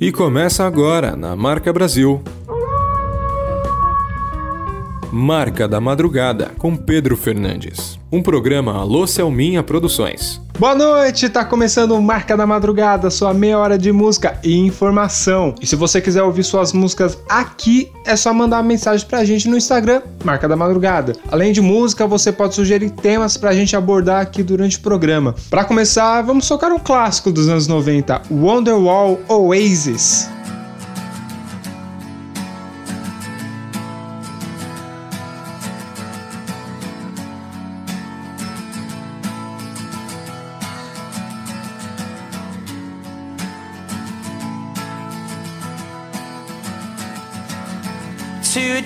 E começa agora na Marca Brasil. Marca da Madrugada, com Pedro Fernandes. Um programa Alô Selminha Produções. Boa noite, tá começando o Marca da Madrugada, sua meia hora de música e informação. E se você quiser ouvir suas músicas aqui, é só mandar uma mensagem pra gente no Instagram, Marca da Madrugada. Além de música, você pode sugerir temas pra gente abordar aqui durante o programa. Para começar, vamos tocar um clássico dos anos 90, Wonderwall Oasis.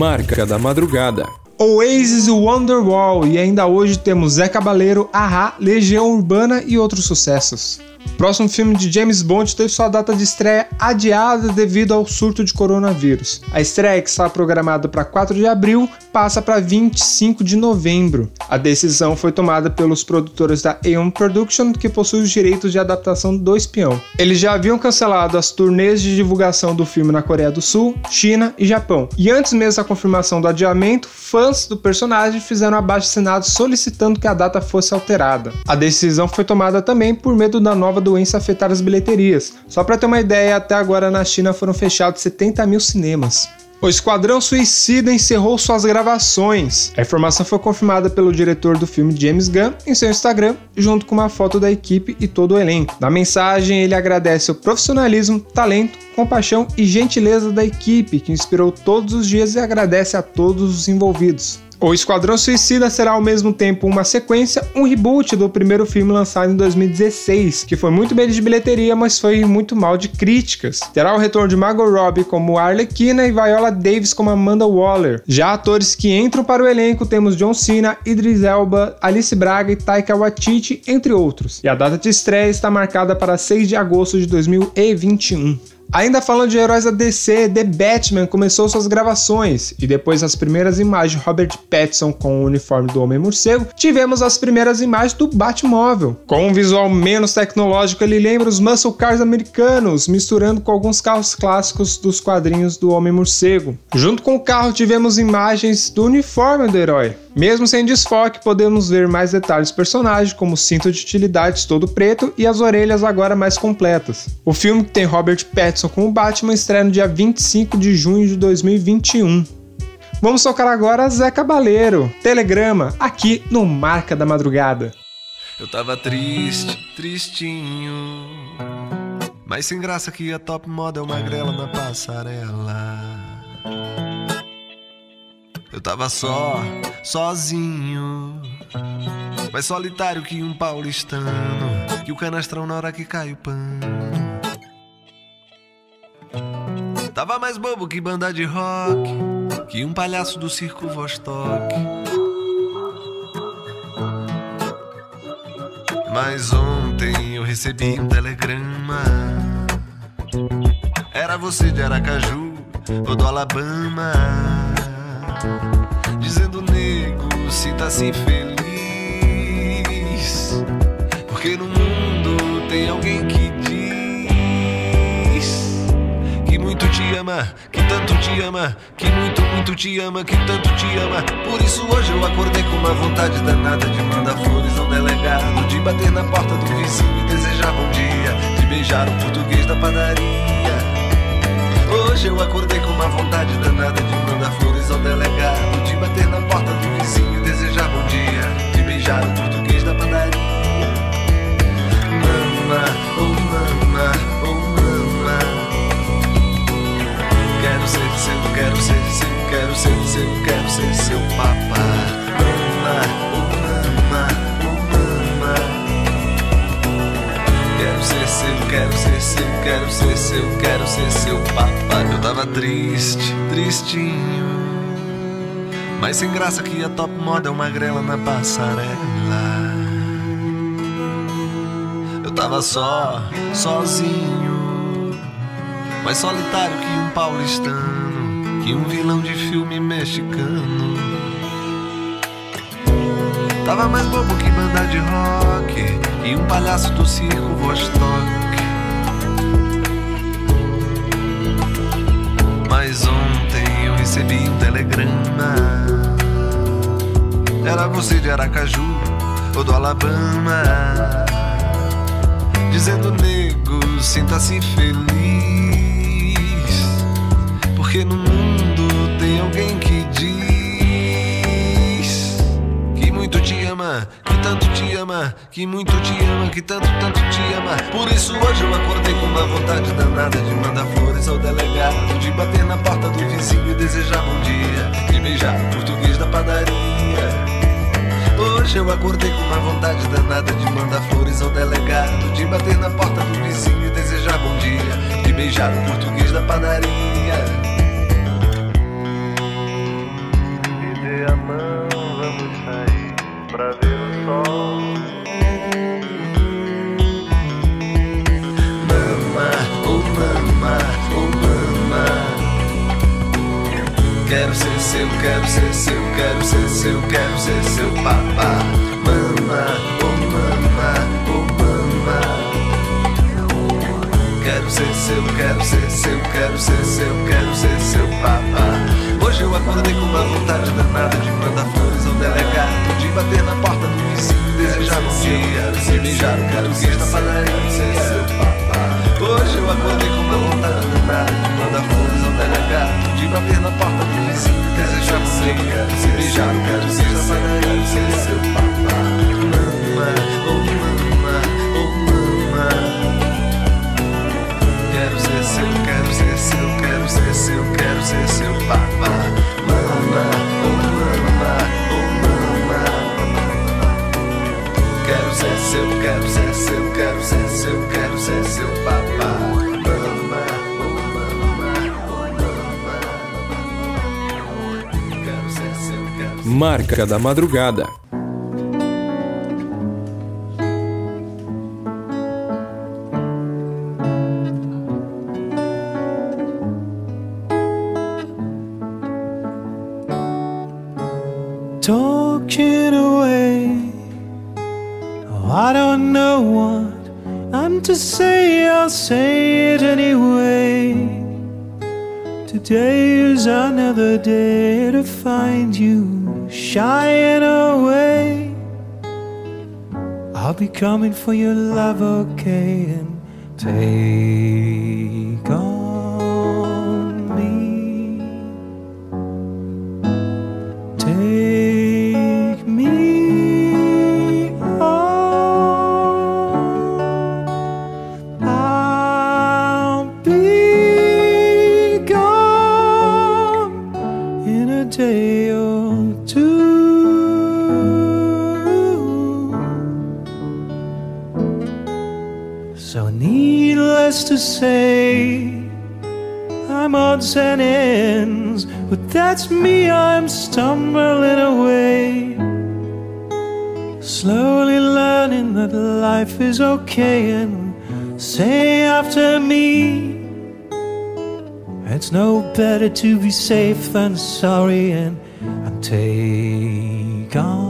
Marca da Madrugada. Oasis e Wonderwall, e ainda hoje temos Zé Cabaleiro, Ahá, Legião Urbana e outros sucessos. Próximo filme de James Bond teve sua data de estreia adiada devido ao surto de coronavírus. A estreia, que está programada para 4 de abril, passa para 25 de novembro. A decisão foi tomada pelos produtores da Aeon Production, que possui os direitos de adaptação do Espião. Eles já haviam cancelado as turnês de divulgação do filme na Coreia do Sul, China e Japão. E antes mesmo da confirmação do adiamento, fãs do personagem fizeram abaixo assinado solicitando que a data fosse alterada. A decisão foi tomada também por medo da nova doença afetar as bilheterias. Só para ter uma ideia, até agora na China foram fechados 70 mil cinemas. O Esquadrão Suicida encerrou suas gravações. A informação foi confirmada pelo diretor do filme James Gunn em seu Instagram, junto com uma foto da equipe e todo o elenco. Na mensagem, ele agradece o profissionalismo, talento, compaixão e gentileza da equipe que inspirou todos os dias e agradece a todos os envolvidos. O Esquadrão Suicida será ao mesmo tempo uma sequência, um reboot do primeiro filme lançado em 2016, que foi muito bem de bilheteria, mas foi muito mal de críticas. Terá o retorno de Margot Robbie como Arlequina e Viola Davis como Amanda Waller. Já atores que entram para o elenco temos John Cena, Idris Elba, Alice Braga e Taika Waititi, entre outros. E a data de estreia está marcada para 6 de agosto de 2021. Ainda falando de heróis da DC, The Batman começou suas gravações e depois das primeiras imagens de Robert Pattinson com o uniforme do Homem-Morcego, tivemos as primeiras imagens do Batmóvel. Com um visual menos tecnológico, ele lembra os muscle cars americanos, misturando com alguns carros clássicos dos quadrinhos do Homem-Morcego. Junto com o carro, tivemos imagens do uniforme do herói. Mesmo sem desfoque, podemos ver mais detalhes do personagem, como o cinto de utilidades todo preto e as orelhas agora mais completas. O filme que tem Robert Pattinson como Batman estreia no dia 25 de junho de 2021. Vamos tocar agora Zé Cabaleiro, Telegrama, aqui no Marca da Madrugada. Eu tava triste, tristinho. Mas sem graça que a top model magrela na passarela. Eu tava só, sozinho. Mais solitário que um paulistano. Que o canastrão na hora que cai o pano. Tava mais bobo que banda de rock. Que um palhaço do circo Vostok. Mas ontem eu recebi um telegrama. Era você de Aracaju ou do Alabama. Dizendo, nego, sinta-se feliz. Porque no mundo tem alguém que diz que muito te ama, que tanto te ama, que muito, muito te ama, que tanto te ama. Por isso hoje eu acordei com uma vontade danada de mandar flores ao delegado, de bater na porta do vizinho e desejar bom dia, de beijar o português da padaria. Hoje eu acordei com uma vontade danada de mandar flores ao delegado, de bater na porta do vizinho Mas sem graça que a top model magrela na passarela. Eu tava só, sozinho. Mais solitário que um paulistano. Que um vilão de filme mexicano. Tava mais bobo que banda de rock e um palhaço do circo Vostok. Mas ontem eu recebi um telegrama. Era você de Aracaju ou do Alabama. Dizendo, nego, sinta-se feliz. Porque no mundo tem alguém que diz que muito te ama, que tanto te ama, que muito te ama, que tanto, tanto te ama. Por isso hoje eu acordei com uma vontade danada de mandar flores ao delegado, de bater na porta do vizinho e desejar bom dia, de beijar o português da padaria. Hoje eu acordei com uma vontade danada de mandar flores ao delegado, de bater na porta do vizinho e desejar bom dia, de beijar o português da padaria. Me dê a mão, Quero ser seu, quero ser seu, quero ser seu, quero ser seu papá. Mama, oh mama, oh mama. Quero ser seu, quero ser seu, quero ser seu, quero ser seu papá. Hoje eu acordei com uma vontade danada de mandar flores ao delegado, de bater na porta do vizinho, desejar bom dia, se beijar o português na padaria. Seu papá. Hoje eu acordei com uma vontade danada de mandar flores ao delegado, de bater na porta do vizinho, desejar bom dia, se beijar o português Marca da Madrugada. Today is another day to find you shying away. I'll be coming for your love, okay, and take on needless to say, I'm odds and ends, but that's me, I'm stumbling away. Slowly learning that life is okay, and say after me, it's no better to be safe than sorry, and, and take on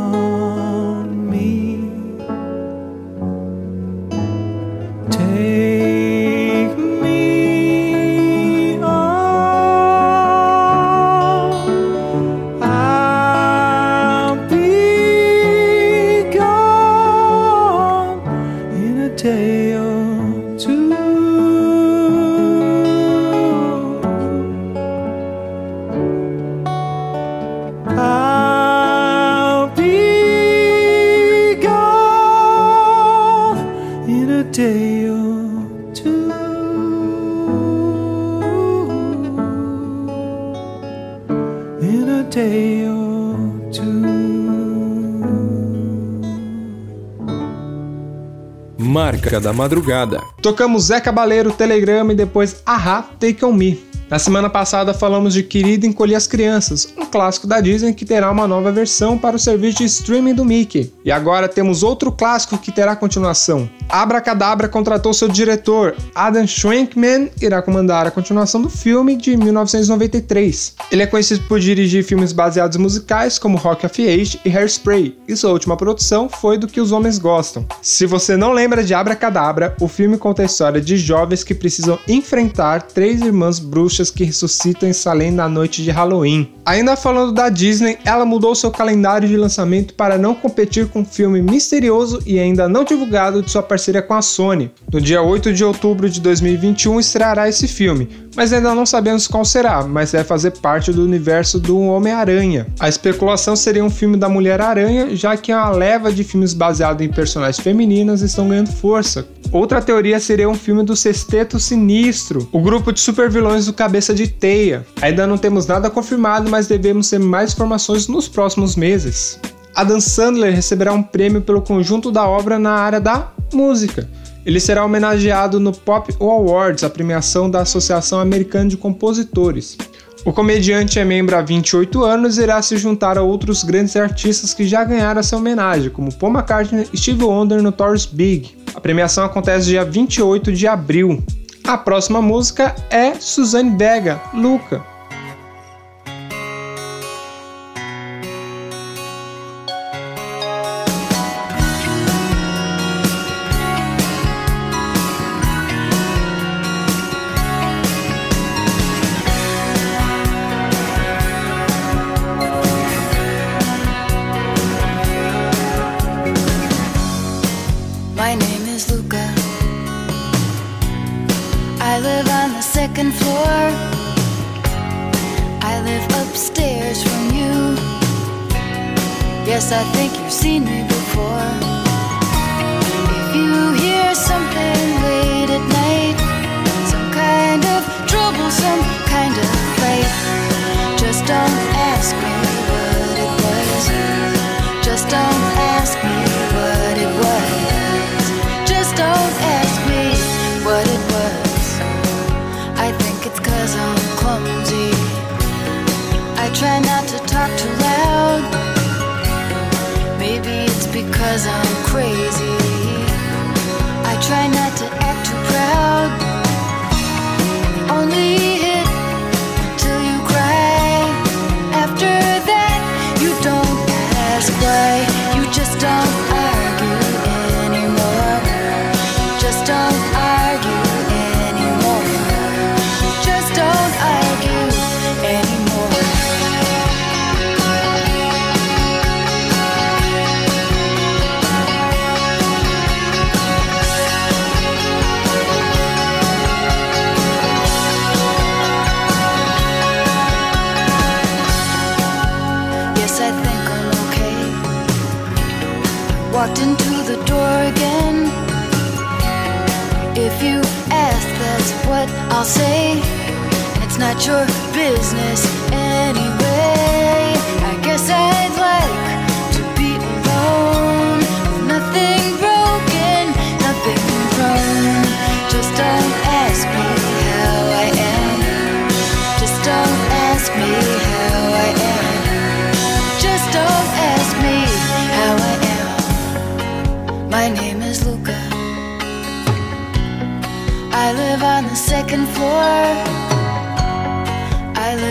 Marca da Madrugada. Tocamos Zé Cabaleiro, Telegrama e depois Ahá, Take On Me. Na semana passada falamos de Querida Encolher as Crianças, um clássico da Disney que terá uma nova versão para o serviço de streaming do Mickey. E agora temos outro clássico que terá continuação. Abracadabra contratou seu diretor, Adam Schwenkman, irá comandar a continuação do filme de 1993. Ele é conhecido por dirigir filmes baseados em musicais como Rock of Age e Hairspray, e sua última produção foi Do Que os Homens Gostam. Se você não lembra de Abracadabra, o filme conta a história de jovens que precisam enfrentar três irmãs bruxas que ressuscitam em Salem na noite de Halloween. Ainda falando da Disney, ela mudou seu calendário de lançamento para não competir com um filme misterioso e ainda não divulgado de sua parceria com a Sony. No dia 8 de outubro de 2021 estreará esse filme, mas ainda não sabemos qual será, mas deve fazer parte do universo do Homem-Aranha. A especulação seria um filme da Mulher-Aranha, já que a leva de filmes baseados em personagens femininas estão ganhando força. Outra teoria seria um filme do Sexteto Sinistro, o grupo de supervilões do Cabeça de Teia. Ainda não temos nada confirmado, mas devemos ter mais informações nos próximos meses. Adam Sandler receberá um prêmio pelo conjunto da obra na área da música. Ele será homenageado no Pop Awards, a premiação da Associação Americana de Compositores. O comediante é membro há 28 anos e irá se juntar a outros grandes artistas que já ganharam essa homenagem, como Paul McCartney e Steve Wonder no Taurus Big. A premiação acontece dia 28 de abril. A próxima música é Suzanne Vega, Luca. Because I'm crazy. Business anyway. I guess I'd like to be alone. With nothing broken, nothing wrong. Just don't ask me how I am. Just don't ask me how I am. Just don't ask me how I am. My name is Luca. I live on the second floor.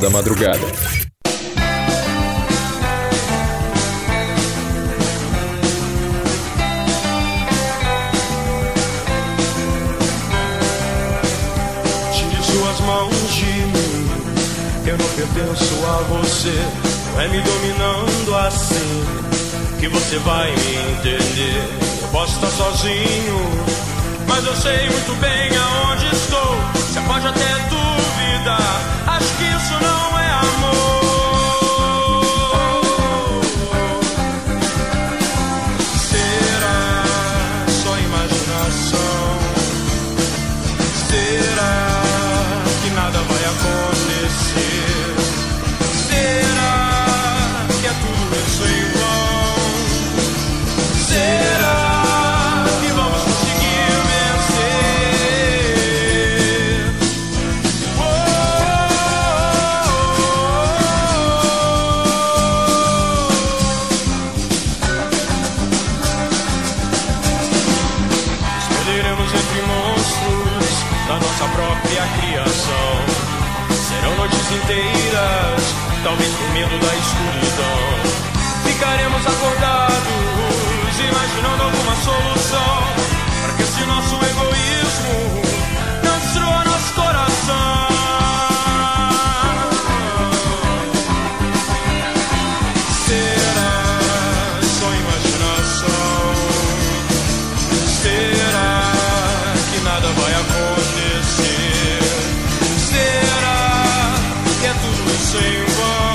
Da Madrugada. Tire suas mãos de mim. Eu não pertenço a você. É me dominando assim que você vai me entender. Eu posso estar sozinho, mas eu sei muito bem aonde estou. Você pode até duvidar. Acontecer? Será que é tudo isso em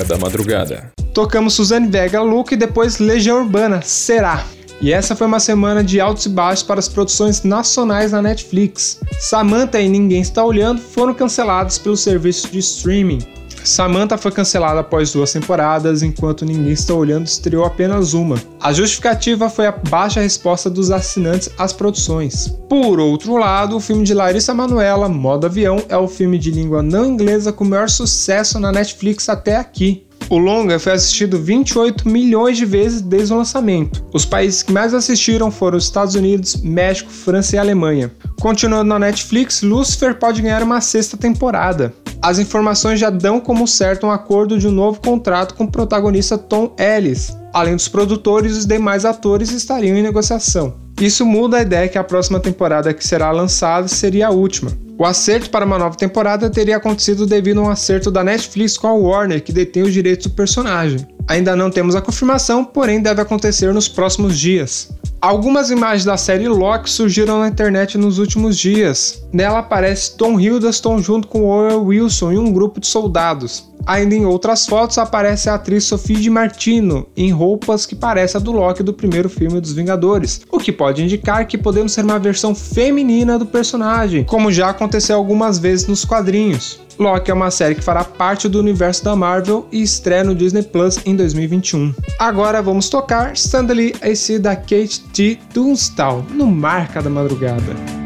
Marca da Madrugada. Tocamos Suzane Vega, Luke e depois Legião Urbana, Será. E essa foi uma semana de altos e baixos para as produções nacionais na Netflix. Samantha e Ninguém Está Olhando foram cancelados pelo serviço de streaming. Samantha foi cancelada após duas temporadas, enquanto Ninguém Está Olhando estreou apenas uma. A justificativa foi a baixa resposta dos assinantes às produções. Por outro lado, o filme de Larissa Manoela, Modo Avião, é o filme de língua não inglesa com maior sucesso na Netflix até aqui. O longa foi assistido 28 milhões de vezes desde o lançamento. Os países que mais assistiram foram os Estados Unidos, México, França e Alemanha. Continuando na Netflix, Lucifer pode ganhar uma sexta temporada. As informações já dão como certo um acordo de um novo contrato com o protagonista Tom Ellis. Além dos produtores, os demais atores estariam em negociação. Isso muda a ideia que a próxima temporada que será lançada seria a última. O acerto para uma nova temporada teria acontecido devido a um acerto da Netflix com a Warner, que detém os direitos do personagem. Ainda não temos a confirmação, porém deve acontecer nos próximos dias. Algumas imagens da série Loki surgiram na internet nos últimos dias. Nela aparece Tom Hiddleston junto com Owen Wilson e um grupo de soldados. Ainda em outras fotos aparece a atriz Sophie Di Martino em roupas que parecem a do Loki do primeiro filme dos Vingadores, o que pode indicar que podemos ser uma versão feminina do personagem, como já aconteceu algumas vezes nos quadrinhos. Loki é uma série que fará parte do universo da Marvel e estreia no Disney Plus em 2021. Agora vamos tocar I See da Kate T. Dunstall no Marca da Madrugada.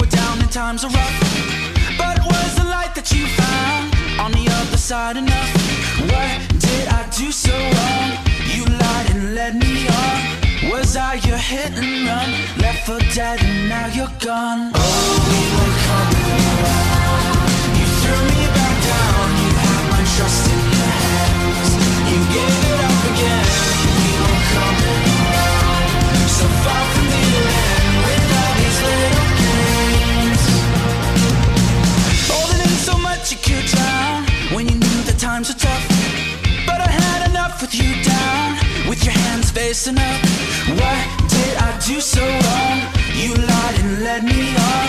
Were down and times are rough. But it was the light that you found on the other side enough. Hit and run? Left for dead and now you're gone. Oh, we were coming around. You threw me back down. You had my trust in your hands. You gave it up again. We were coming around. So far from the end with all these little games. Holding in so much you could drown when you knew the times were tough. But I had enough with you down, with your hands facing up. What did I do so wrong? You lied and led me on.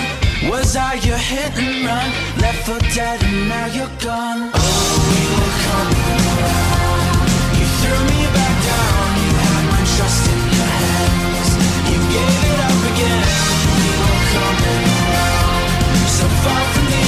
Was I your hit and run? Left for dead and now you're gone. Oh, we were coming around. You threw me back down. You had my trust in your hands. You gave it up again. We were coming around. So far from the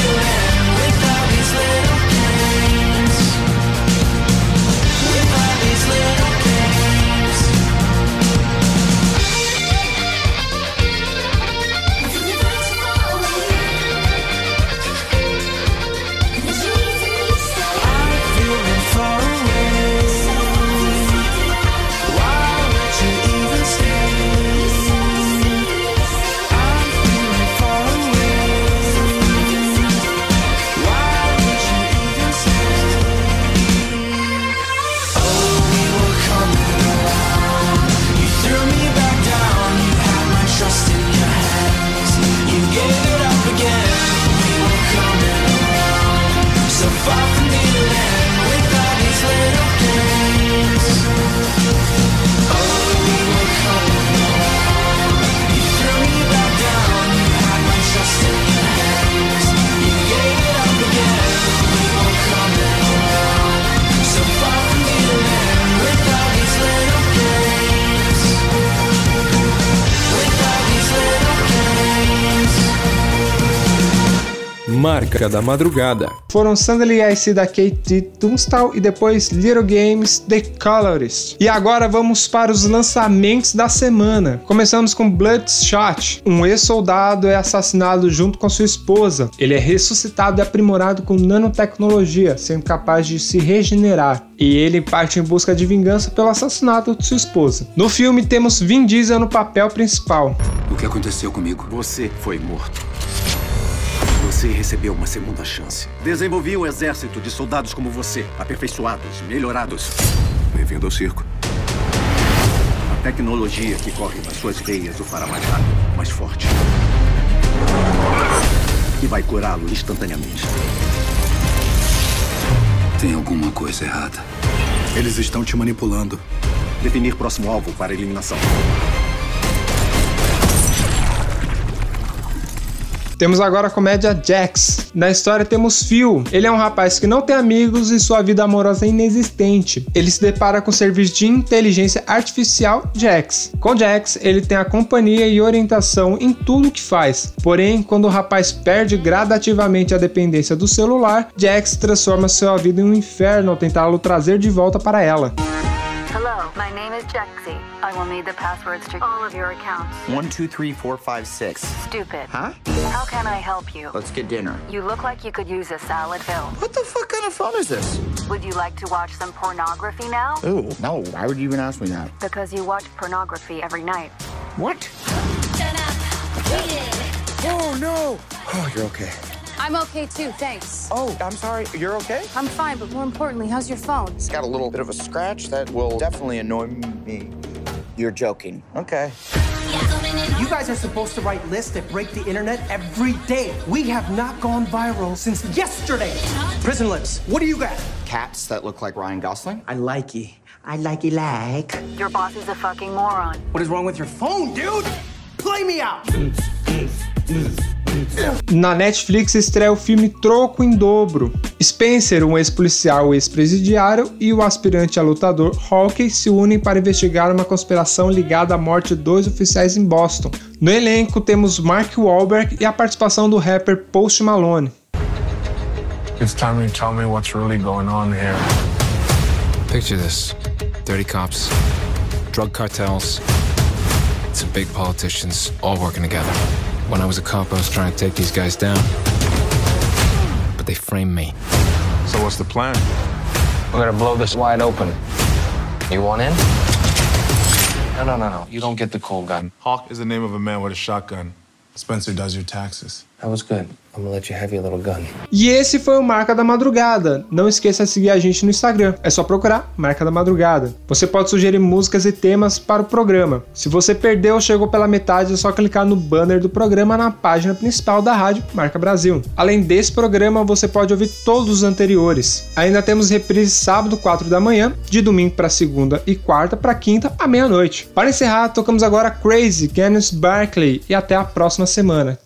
Marca da Madrugada. Foram Sandally IC da Kate Tunstall e depois Little Games The Colorist. E agora vamos para os lançamentos da semana. Começamos com Bloodshot. Um ex-soldado é assassinado junto com sua esposa. Ele é ressuscitado e aprimorado com nanotecnologia, sendo capaz de se regenerar. E ele parte em busca de vingança pelo assassinato de sua esposa. No filme temos Vin Diesel no papel principal. O que aconteceu comigo? Você foi morto. Você recebeu uma segunda chance. Desenvolvi um exército de soldados como você, aperfeiçoados, melhorados. Bem-vindo ao circo. A tecnologia que corre nas suas veias o fará mais rápido, mais forte. E vai curá-lo instantaneamente. Tem alguma coisa errada. Eles estão te manipulando. Definir próximo alvo para eliminação. Temos agora a comédia Jax. Na história temos Phil. Ele é um rapaz que não tem amigos e sua vida amorosa é inexistente. Ele se depara com o serviço de inteligência artificial Jax. Com Jax, ele tem a companhia e orientação em tudo que faz. Porém, quando o rapaz perde gradativamente a dependência do celular, Jax transforma sua vida em um inferno ao tentá-lo trazer de volta para ela. Hello, my name is Jexy. I will need the passwords to all of your accounts. One, two, three, four, five, six. Stupid. Huh? How can I help you? Let's get dinner. You look like you could use a salad film. What the fuck kind of phone is this? Would you like to watch some pornography now? Ooh, no. Why would you even ask me that? Because you watch pornography every night. What? Shut up. Oh, no. Oh, you're okay. I'm okay too, thanks. Oh, I'm sorry. You're okay? I'm fine, but more importantly, how's your phone? It's got a little bit of a scratch that will definitely annoy me. You're joking. Okay. You guys are supposed to write lists that break the internet every day. We have not gone viral since yesterday. Prison lips. What do you got? Cats that look like Ryan Gosling? I like you. I like you like. Your boss is a fucking moron. What is wrong with your phone, dude? Play me out. Mm, mm, mm. Na Netflix estreia o filme Troco em Dobro. Spencer, um ex-policial ex-presidiário, e o aspirante a lutador Hawkey se unem para investigar uma conspiração ligada à morte de dois oficiais em Boston. No elenco temos Mark Wahlberg e a participação do rapper Post Malone. It's time you tell me what's really going on here. Picture this dirty cops, drug cartels, some big politicians all working together. When I was a cop, I was trying to take these guys down. But they framed me. So, what's the plan? We're gonna blow this wide open. You want in? No, no, no, no. You don't get the cold gun. Hawk is the name of a man with a shotgun. Spencer does your taxes. That was good. E esse foi o Marca da Madrugada. Não esqueça de seguir a gente no Instagram. É só procurar Marca da Madrugada. Você pode sugerir músicas e temas para o programa. Se você perdeu ou chegou pela metade, é só clicar no banner do programa na página principal da rádio Marca Brasil. Além desse programa, você pode ouvir todos os anteriores. Ainda temos reprise sábado, 4 da manhã, de domingo para segunda e quarta para quinta à meia-noite. Para encerrar, tocamos agora Crazy, Kenneth Barkley e até a próxima semana.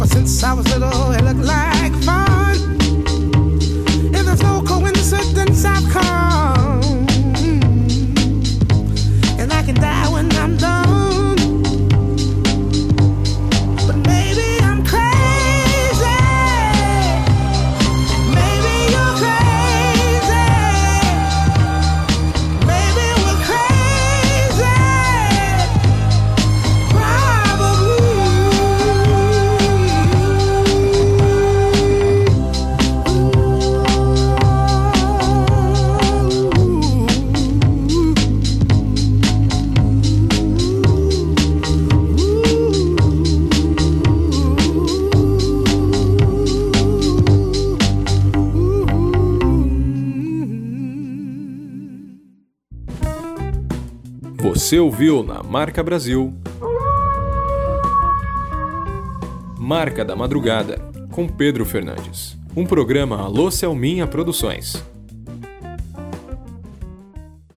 Ever since I was little, it looked like fun. Você ouviu na Marca Brasil. Marca da Madrugada, com Pedro Fernandes. Um programa Alô Selminha Produções.